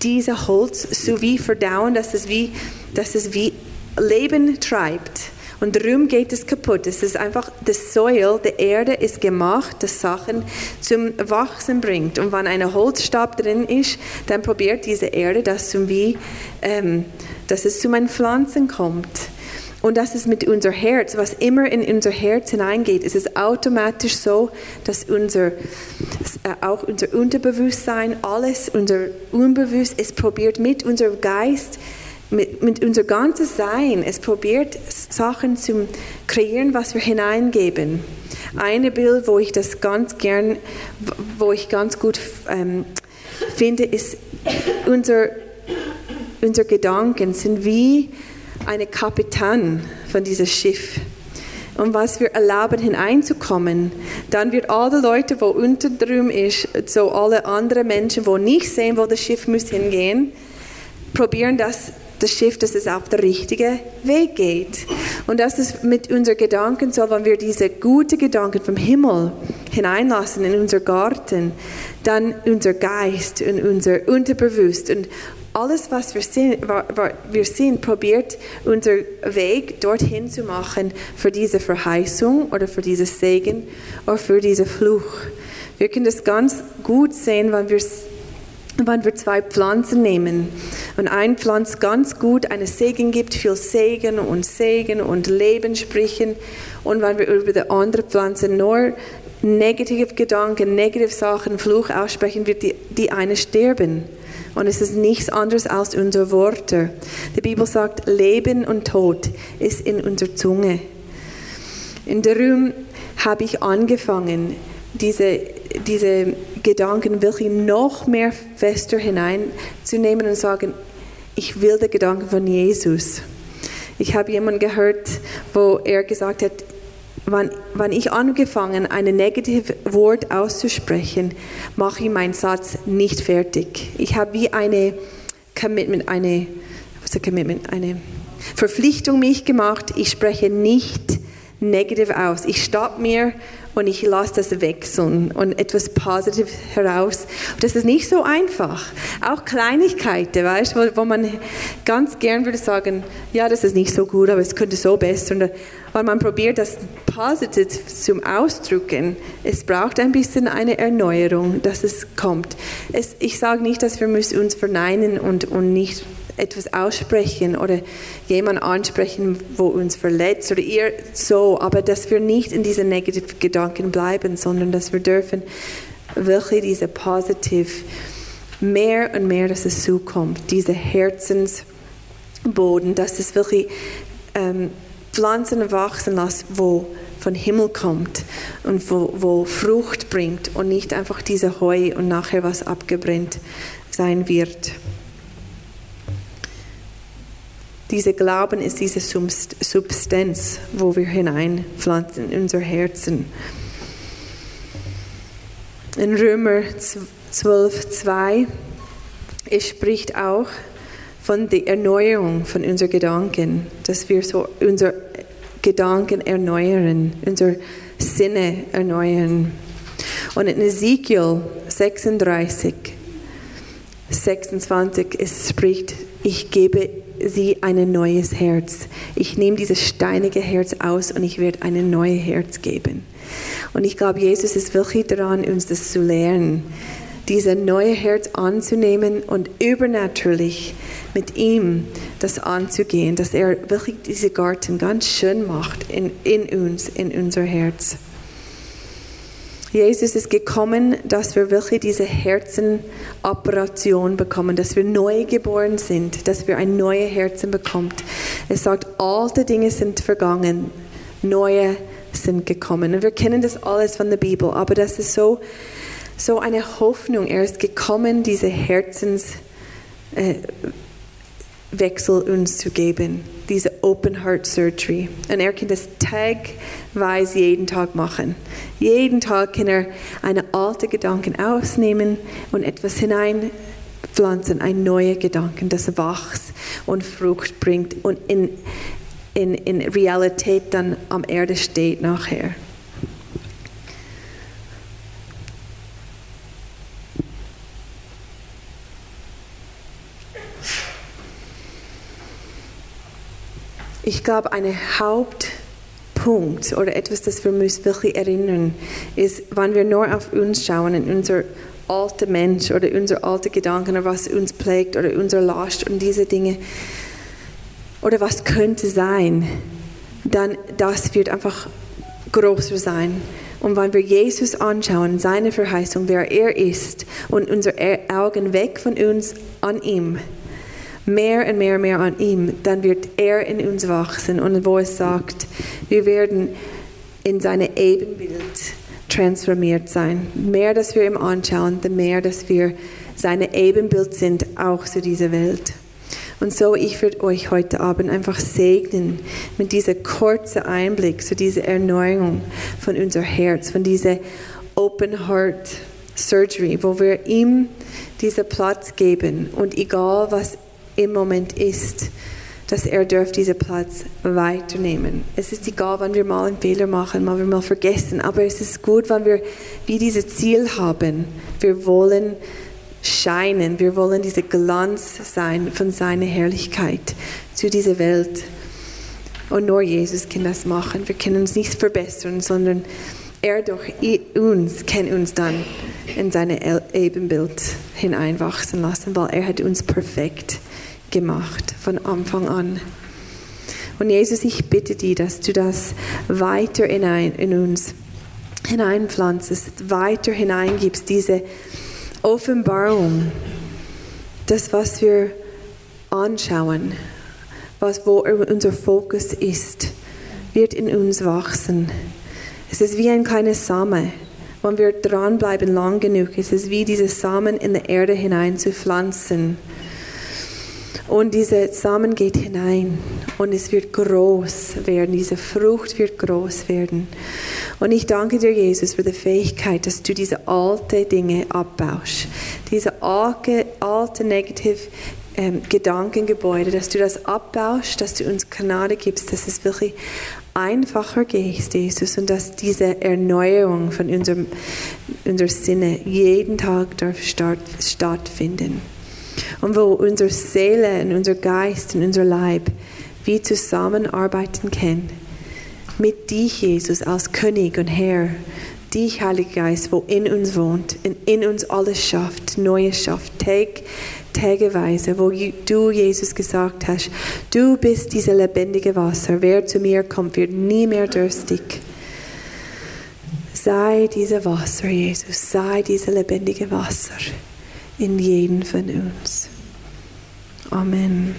diese Holz so wie verdauen, dass es wie, dass es wie Leben treibt. Und darum geht es kaputt. Es ist einfach, das Soil, die Erde ist gemacht, dass Sachen zum Wachsen bringt. Und wenn ein Holzstab drin ist, dann probiert diese Erde, dass, zum wie, ähm, dass es zu meinen Pflanzen kommt. Und das ist mit unser Herz, was immer in unser Herz hineingeht, ist es automatisch so, dass unser, äh, auch unser Unterbewusstsein, alles, unser Unbewusst, es probiert mit unserem Geist, mit, mit unser ganzes Sein, es probiert Sachen zu kreieren, was wir hineingeben. Eine Bild, wo ich das ganz gern, wo ich ganz gut ähm, finde, ist unser, unser Gedanken sind wie eine Kapitän von diesem Schiff. Und was wir erlauben hineinzukommen, dann wird alle Leute, wo unter drum ist, so alle anderen Menschen, wo nicht sehen, wo das Schiff muss hingehen, probieren das das Schiff, dass es auf der richtigen Weg geht. Und das ist mit unseren Gedanken so, wenn wir diese guten Gedanken vom Himmel hineinlassen in unser Garten, dann unser Geist und unser Unterbewusst und alles, was wir sehen, wir sehen, probiert unser Weg dorthin zu machen für diese Verheißung oder für dieses Segen oder für diesen Fluch. Wir können das ganz gut sehen, wenn wir wenn wir zwei Pflanzen nehmen und ein Pflanz ganz gut eine Segen gibt, viel Segen und Segen und Leben sprechen und wenn wir über die andere Pflanze nur negative Gedanken, negative Sachen, Fluch aussprechen, wird die, die eine sterben. Und es ist nichts anderes als unsere Worte. Die Bibel sagt, Leben und Tod ist in unserer Zunge. In darum habe ich angefangen, diese, diese Gedanken wirklich noch mehr fester hineinzunehmen und sagen, ich will den Gedanken von Jesus. Ich habe jemanden gehört, wo er gesagt hat, wenn, wenn ich angefangen, ein negatives Wort auszusprechen, mache ich meinen Satz nicht fertig. Ich habe wie eine Commitment, eine, was ist Commitment, eine Verpflichtung mich gemacht. Ich spreche nicht negativ aus. Ich stoppe mir und ich lasse das wechseln und etwas Positives heraus. das ist nicht so einfach. Auch Kleinigkeiten, weißt, wo, wo man ganz gern würde sagen, ja, das ist nicht so gut, aber es könnte so besser. Und, weil man probiert, das positiv zum Ausdrücken. Es braucht ein bisschen eine Erneuerung, dass es kommt. Es, ich sage nicht, dass wir uns verneinen und, und nicht etwas aussprechen oder jemand ansprechen, wo uns verletzt oder ihr so, aber dass wir nicht in diesen negativen Gedanken bleiben, sondern dass wir dürfen wirklich diese positiv mehr und mehr, dass es zukommt, diese Herzensboden, dass es wirklich ähm, Pflanzen wachsen lässt, wo von Himmel kommt und wo, wo Frucht bringt und nicht einfach diese Heu und nachher was abgebrennt sein wird. Dieser Glauben ist diese Substanz, wo wir hineinpflanzen in unser Herzen. In Römer 12, 2, es spricht auch von der Erneuerung von unseren Gedanken, dass wir so unsere Gedanken erneuern, unsere Sinne erneuern. Und in Ezekiel 36, 26, es spricht, ich gebe sie ein neues Herz. Ich nehme dieses steinige Herz aus und ich werde ein neues Herz geben. Und ich glaube, Jesus ist wirklich daran, uns das zu lernen, dieses neue Herz anzunehmen und übernatürlich mit ihm das anzugehen, dass er wirklich diese Garten ganz schön macht in, in uns, in unser Herz. Jesus ist gekommen, dass wir wirklich diese Herzenoperation bekommen, dass wir neu geboren sind, dass wir ein neues Herzen bekommen. Es sagt, alte Dinge sind vergangen, neue sind gekommen. Und wir kennen das alles von der Bibel, aber das ist so, so eine Hoffnung. Er ist gekommen, diese Herzenswechsel äh, uns zu geben, diese Open Heart Surgery. Und er kann das tagweise jeden Tag machen. Jeden Tag kann er eine alte Gedanken ausnehmen und etwas hinein pflanzen ein neuer Gedanken, das wächst und Frucht bringt und in, in, in Realität dann am Erde steht nachher. Ich glaube, ein Hauptpunkt oder etwas, das wir uns wirklich erinnern, ist, wenn wir nur auf uns schauen, in unser alter Mensch oder unsere alte Gedanken oder was uns prägt oder unser Last und diese Dinge oder was könnte sein, dann das wird einfach größer sein. Und wenn wir Jesus anschauen, seine Verheißung, wer er ist und unsere Augen weg von uns an ihm, mehr und mehr und mehr an ihm, dann wird er in uns wachsen. Und wo es sagt, wir werden in seine Ebenbild transformiert sein. Mehr, dass wir ihm anschauen, the mehr, dass wir seine Ebenbild sind, auch zu dieser Welt. Und so, ich würde euch heute Abend einfach segnen mit diesem kurzen Einblick zu dieser Erneuerung von unser Herz, von dieser Open Heart Surgery, wo wir ihm diesen Platz geben und egal was im Moment ist, dass er darf diesen Platz weiternehmen. Es ist egal, wenn wir mal einen Fehler machen, wenn wir mal vergessen, aber es ist gut, wenn wir wie dieses Ziel haben. Wir wollen scheinen, wir wollen dieser Glanz sein von seiner Herrlichkeit zu dieser Welt. Und nur Jesus kann das machen. Wir können uns nicht verbessern, sondern er durch uns kann uns dann in sein Ebenbild hineinwachsen lassen, weil er hat uns perfekt gemacht von Anfang an. Und Jesus, ich bitte dich, dass du das weiter hinein in uns hineinpflanzest, weiter hineingibst, diese Offenbarung, das, was wir anschauen, was, wo unser Fokus ist, wird in uns wachsen. Es ist wie ein kleiner Same. Wenn wir dranbleiben lang genug, ist es wie diese Samen in die Erde hinein zu pflanzen. Und dieser Samen geht hinein und es wird groß werden. Diese Frucht wird groß werden. Und ich danke dir, Jesus, für die Fähigkeit, dass du diese alten Dinge abbaust. Diese alte, alte negative ähm, Gedankengebäude, dass du das abbaust, dass du uns Gnade gibst, dass es wirklich einfacher geht, Jesus, und dass diese Erneuerung von unserem, unserer Sinne jeden Tag darf stattfinden und wo unsere Seele und unser Geist und unser Leib wie zusammenarbeiten können. Mit dich, Jesus, als König und Herr, dich, Heiliger Geist, wo in uns wohnt und in uns alles schafft, Neues schafft, Tag, tageweise, wo du, Jesus, gesagt hast, du bist dieses lebendige Wasser. Wer zu mir kommt, wird nie mehr durstig. Sei dieses Wasser, Jesus, sei dieses lebendige Wasser in jeden von uns. Amen.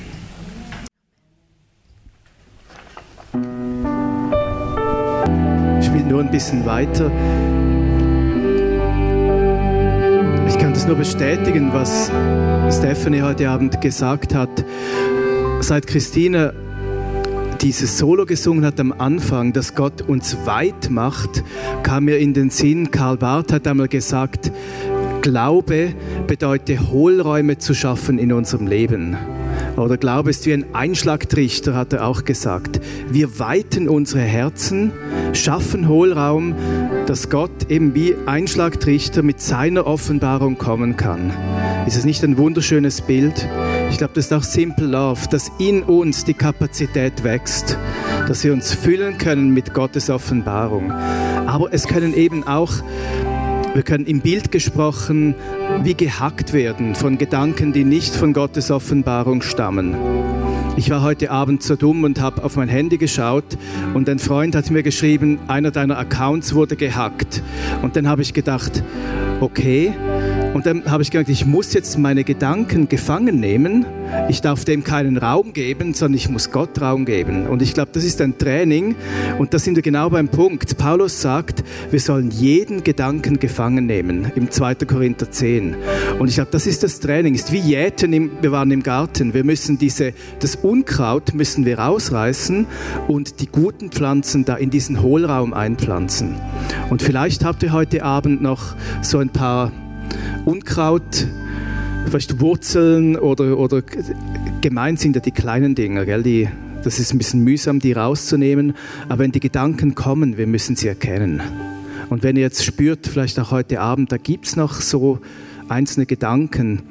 Ich spiele nur ein bisschen weiter. Ich kann das nur bestätigen, was Stephanie heute Abend gesagt hat. Seit Christine dieses Solo gesungen hat am Anfang, dass Gott uns weit macht, kam mir in den Sinn, Karl Barth hat einmal gesagt, Glaube bedeutet Hohlräume zu schaffen in unserem Leben. Oder Glaube ist wie ein Einschlagtrichter, hat er auch gesagt. Wir weiten unsere Herzen, schaffen Hohlraum, dass Gott eben wie Einschlagtrichter mit seiner Offenbarung kommen kann. Ist es nicht ein wunderschönes Bild? Ich glaube, das ist auch Simple Love, dass in uns die Kapazität wächst, dass wir uns füllen können mit Gottes Offenbarung. Aber es können eben auch wir können im Bild gesprochen wie gehackt werden von Gedanken, die nicht von Gottes Offenbarung stammen. Ich war heute Abend so dumm und habe auf mein Handy geschaut und ein Freund hat mir geschrieben, einer deiner Accounts wurde gehackt. Und dann habe ich gedacht, okay, und dann habe ich gedacht, ich muss jetzt meine Gedanken gefangen nehmen. Ich darf dem keinen Raum geben, sondern ich muss Gott Raum geben. Und ich glaube, das ist ein Training. Und da sind wir genau beim Punkt. Paulus sagt, wir sollen jeden Gedanken gefangen nehmen im 2. Korinther 10. Und ich glaube, das ist das Training. Ist wie Jäten, im, wir waren im Garten. Wir müssen diese, das Unkraut müssen wir rausreißen und die guten Pflanzen da in diesen Hohlraum einpflanzen. Und vielleicht habt ihr heute Abend noch so ein paar Unkraut Weißt Wurzeln oder, oder gemeint sind ja die kleinen Dinge, gell? Die, das ist ein bisschen mühsam, die rauszunehmen. Aber wenn die Gedanken kommen, wir müssen sie erkennen. Und wenn ihr jetzt spürt, vielleicht auch heute Abend, da gibt es noch so einzelne Gedanken.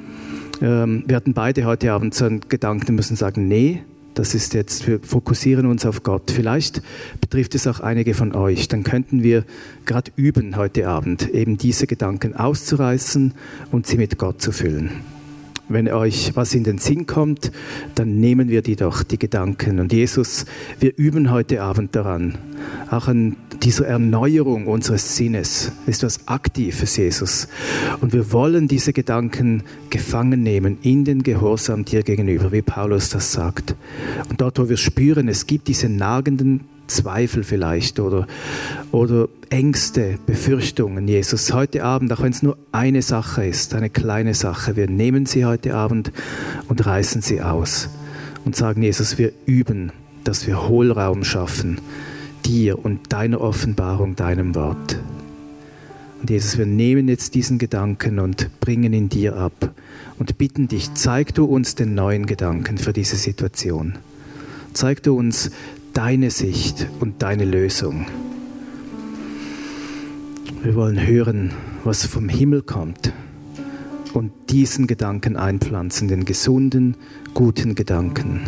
Ähm, wir hatten beide heute Abend so einen Gedanken, wir müssen sagen, nee, das ist jetzt, wir fokussieren uns auf Gott. Vielleicht betrifft es auch einige von euch. Dann könnten wir gerade üben heute Abend, eben diese Gedanken auszureißen und sie mit Gott zu füllen. Wenn euch was in den Sinn kommt, dann nehmen wir die doch, die Gedanken. Und Jesus, wir üben heute Abend daran, auch an dieser Erneuerung unseres Sinnes. Ist was Aktives, Jesus. Und wir wollen diese Gedanken gefangen nehmen in den Gehorsam dir gegenüber, wie Paulus das sagt. Und dort, wo wir spüren, es gibt diese nagenden Zweifel vielleicht oder, oder Ängste, Befürchtungen, Jesus, heute Abend, auch wenn es nur eine Sache ist, eine kleine Sache, wir nehmen sie heute Abend und reißen sie aus und sagen, Jesus, wir üben, dass wir Hohlraum schaffen, dir und deiner Offenbarung, deinem Wort. Und Jesus, wir nehmen jetzt diesen Gedanken und bringen ihn dir ab und bitten dich, zeig du uns den neuen Gedanken für diese Situation. Zeig du uns deine Sicht und deine Lösung. Wir wollen hören, was vom Himmel kommt und diesen Gedanken einpflanzen, den gesunden, guten Gedanken.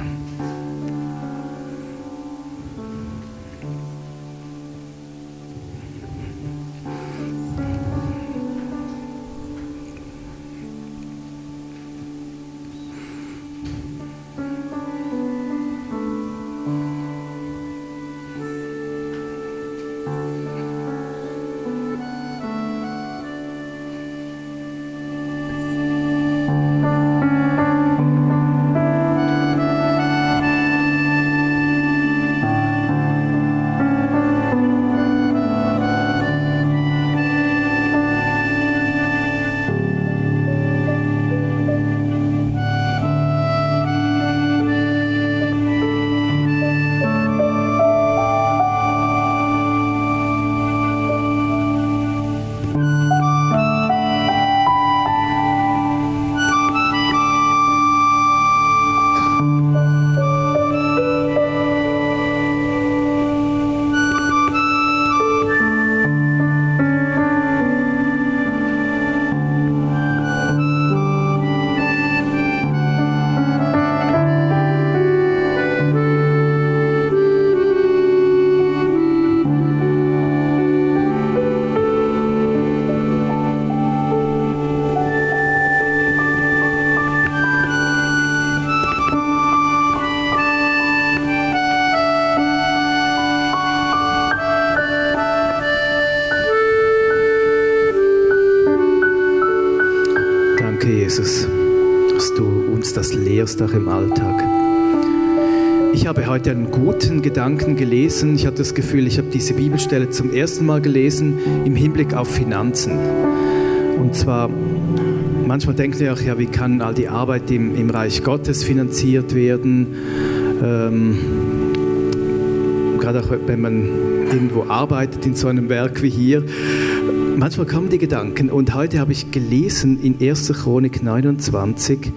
Auch im Alltag. Ich habe heute einen guten Gedanken gelesen. Ich hatte das Gefühl, ich habe diese Bibelstelle zum ersten Mal gelesen im Hinblick auf Finanzen. Und zwar, manchmal denken wir auch, ja, wie kann all die Arbeit im, im Reich Gottes finanziert werden? Ähm, gerade auch wenn man irgendwo arbeitet in so einem Werk wie hier. Manchmal kommen die Gedanken und heute habe ich gelesen in 1. Chronik 29,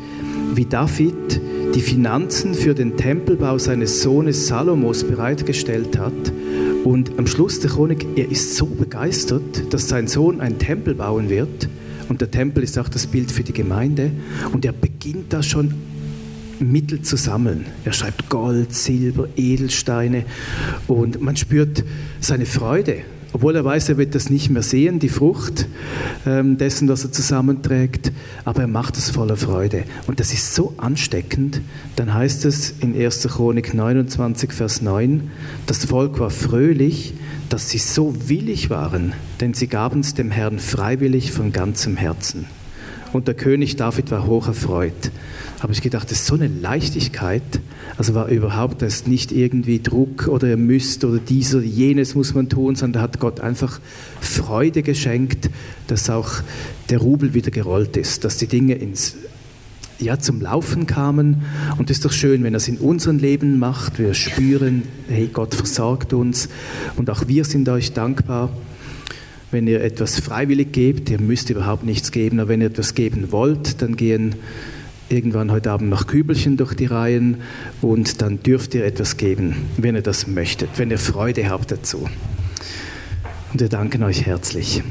wie David die Finanzen für den Tempelbau seines Sohnes Salomos bereitgestellt hat. Und am Schluss der Chronik, er ist so begeistert, dass sein Sohn einen Tempel bauen wird. Und der Tempel ist auch das Bild für die Gemeinde. Und er beginnt da schon Mittel zu sammeln. Er schreibt Gold, Silber, Edelsteine und man spürt seine Freude obwohl er weiß, er wird das nicht mehr sehen, die Frucht ähm, dessen, was er zusammenträgt, aber er macht es voller Freude. Und das ist so ansteckend. Dann heißt es in 1. Chronik 29, Vers 9, das Volk war fröhlich, dass sie so willig waren, denn sie gaben es dem Herrn freiwillig von ganzem Herzen. Und der König David war hoch erfreut. Habe ich gedacht, das ist so eine Leichtigkeit. Also war überhaupt das nicht irgendwie Druck oder ihr müsst oder dies oder jenes muss man tun, sondern hat Gott einfach Freude geschenkt, dass auch der Rubel wieder gerollt ist, dass die Dinge ins ja, zum Laufen kamen. Und es ist doch schön, wenn er es in unserem Leben macht. Wir spüren, hey, Gott versorgt uns und auch wir sind euch dankbar. wenn ihr etwas freiwillig gebt, ihr müsst überhaupt nichts geben, aber wenn ihr etwas geben wollt, dann gehen irgendwann heute Abend noch Kübelchen durch die Reihen und dann dürft ihr etwas geben, wenn ihr das möchtet, wenn ihr Freude habt dazu. Und wir danken euch herzlich.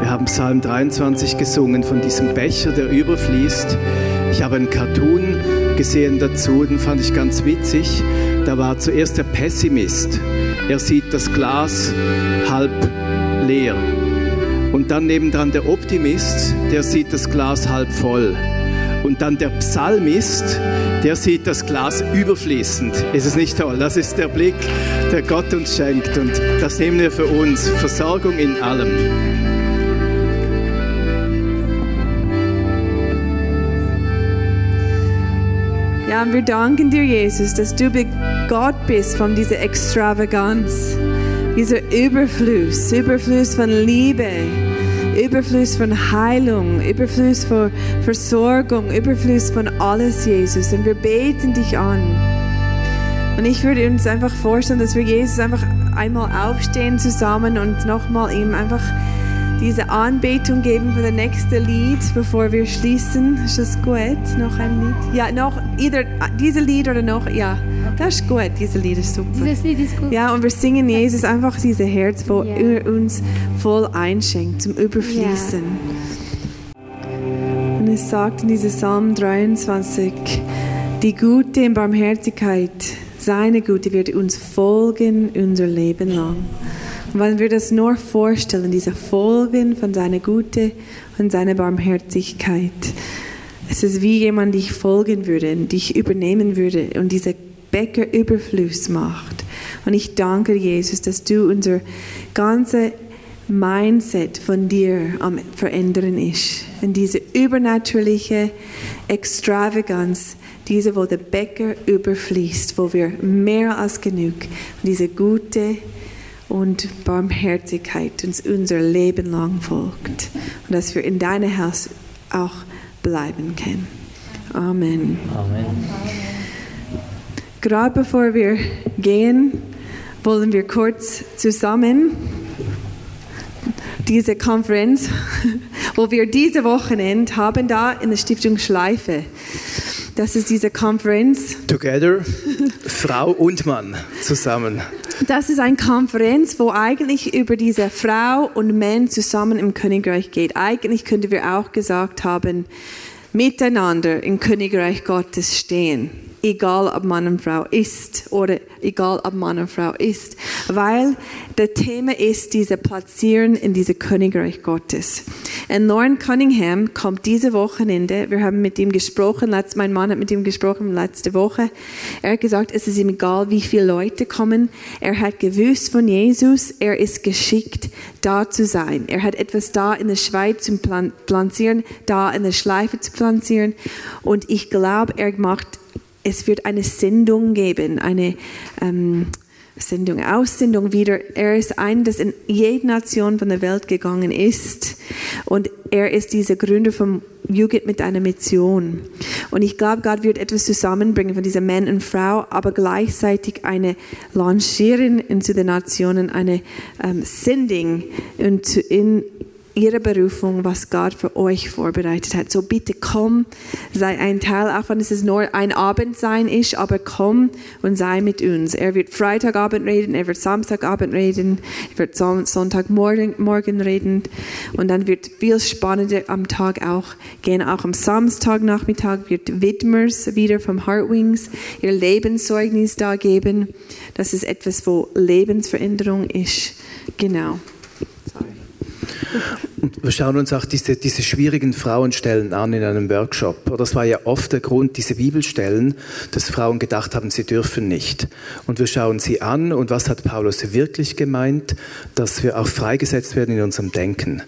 Wir haben Psalm 23 gesungen von diesem Becher, der überfließt. Ich habe einen Cartoon gesehen dazu, den fand ich ganz witzig. Da war zuerst der Pessimist. Er sieht das Glas halb leer. Und dann nebendran der Optimist, der sieht das Glas halb voll. Und dann der Psalmist, der sieht das Glas überfließend. Ist es nicht toll? Das ist der Blick, der Gott uns schenkt. Und das nehmen wir für uns. Versorgung in allem. Und wir danken dir, Jesus, dass du Gott bist von dieser Extravaganz, dieser Überfluss, Überfluss von Liebe, Überfluss von Heilung, Überfluss von Versorgung, Überfluss von alles, Jesus. Und wir beten dich an. Und ich würde uns einfach vorstellen, dass wir Jesus einfach einmal aufstehen zusammen und nochmal ihm einfach diese Anbetung geben für das nächste Lied, bevor wir schließen. Ist das gut? Noch ein Lied? Ja, noch, either dieses Lied oder noch, ja. Das ist gut, dieses Lied ist super. Dieses Lied ist gut. Ja, und wir singen Jesus einfach dieses Herz, wo Ja. er uns voll einschenkt, zum Überfließen. Und es sagt in diesem Psalm 23, die Gute und Barmherzigkeit, seine Gute wird uns folgen unser Leben lang. Wenn wir das nur vorstellen, diese Folgen von seiner Gute und seiner Barmherzigkeit, es ist wie jemand dich folgen würde dich übernehmen würde und diese Bäcker Überfluss macht. Und ich danke Jesus, dass du unser ganze Mindset von dir am verändern ist. Und diese übernatürliche Extravaganz, diese, wo der Bäcker überfließt, wo wir mehr als genug, diese gute und Barmherzigkeit uns unser Leben lang folgt. Und dass wir in deinem Haus auch bleiben können. Amen. Amen. Gerade bevor wir gehen, wollen wir kurz zusammen diese Konferenz, wo wir diese Wochenende haben, da in der Stiftung Schleife. Das ist diese Konferenz. Together, Frau und Mann zusammen. Das ist eine Konferenz, wo eigentlich über diese Frau und Mann zusammen im Königreich geht. Eigentlich könnten wir auch gesagt haben, miteinander im Königreich Gottes stehen. Egal ob Mann und Frau ist oder egal ob Mann und Frau ist. Weil das Thema ist diese Platzieren in diese Königreich Gottes. Und Lauren Cunningham kommt diese Wochenende. Wir haben mit ihm gesprochen. Mein Mann hat mit ihm gesprochen letzte Woche. Er hat gesagt, es ist ihm egal, wie viele Leute kommen. Er hat gewusst von Jesus. Er ist geschickt, da zu sein. Er hat etwas da in der Schweiz zum Plan Planzieren, da in der Schleife zu planzieren. Und ich glaube, er macht, es wird eine Sendung geben, eine ähm, Sendung, Aussendung wieder. Er ist ein, das in jede Nation von der Welt gegangen ist. Und er ist dieser Gründer vom Jugend mit einer Mission. Und ich glaube, Gott wird etwas zusammenbringen von dieser Mann und Frau, aber gleichzeitig eine lancieren into den Nationen, eine ähm, Sending into, in ihre Berufung, was Gott für euch vorbereitet hat. So bitte komm, sei ein Teil, auch wenn es nur ein Abend sein ist, aber komm und sei mit uns. Er wird Freitagabend reden, er wird Samstagabend reden, er wird Son- Sonntagmorgen morgen reden und dann wird viel spannender am Tag auch gehen. Auch am Samstagnachmittag wird Widmers wieder vom Heartwings ihr Lebenszeugnis da geben. Das ist etwas, wo Lebensveränderung ist. Genau. Und wir schauen uns auch diese, diese schwierigen Frauenstellen an in einem Workshop. Das war ja oft der Grund, diese Bibelstellen, dass Frauen gedacht haben, sie dürfen nicht. Und wir schauen sie an und was hat Paulus wirklich gemeint, dass wir auch freigesetzt werden in unserem Denken.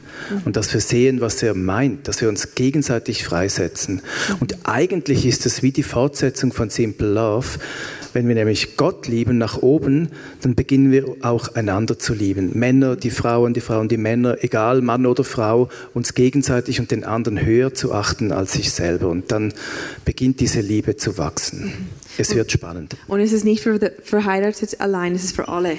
Und dass wir sehen, was er meint, dass wir uns gegenseitig freisetzen. Und eigentlich ist es wie die Fortsetzung von Simple Love. Wenn wir nämlich Gott lieben nach oben, dann beginnen wir auch einander zu lieben. Männer, die Frauen, die Frauen, die Männer, egal Mann oder Frau, uns gegenseitig und den anderen höher zu achten als sich selber. Und dann beginnt diese Liebe zu wachsen. Es wird spannend. Und es ist nicht für die Verheiratete allein, es ist für alle.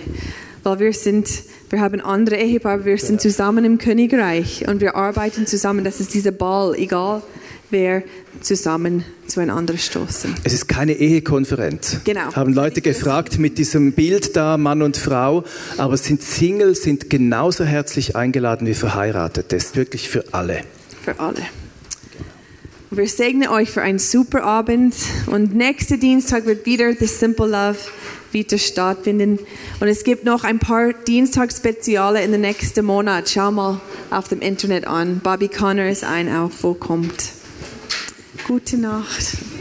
Weil wir sind, wir haben andere Ehepaare, wir sind zusammen im Königreich und wir arbeiten zusammen. Das ist dieser Ball, egal wer zusammen zueinander stoßen. Es ist keine Ehekonferenz. Genau. Haben Leute gefragt mit diesem Bild da, Mann und Frau, aber sind Singles sind genauso herzlich eingeladen wie Verheiratete. Das ist wirklich für alle. Für alle. Wir segnen euch für einen super Abend und nächster Dienstag wird wieder The Simple Love wieder stattfinden. Und es gibt noch ein paar Dienstagsspeziale in den nächsten Monat. Schau mal auf dem Internet an. Bobby Connor ist ein auch, wo kommt. Gute Nacht.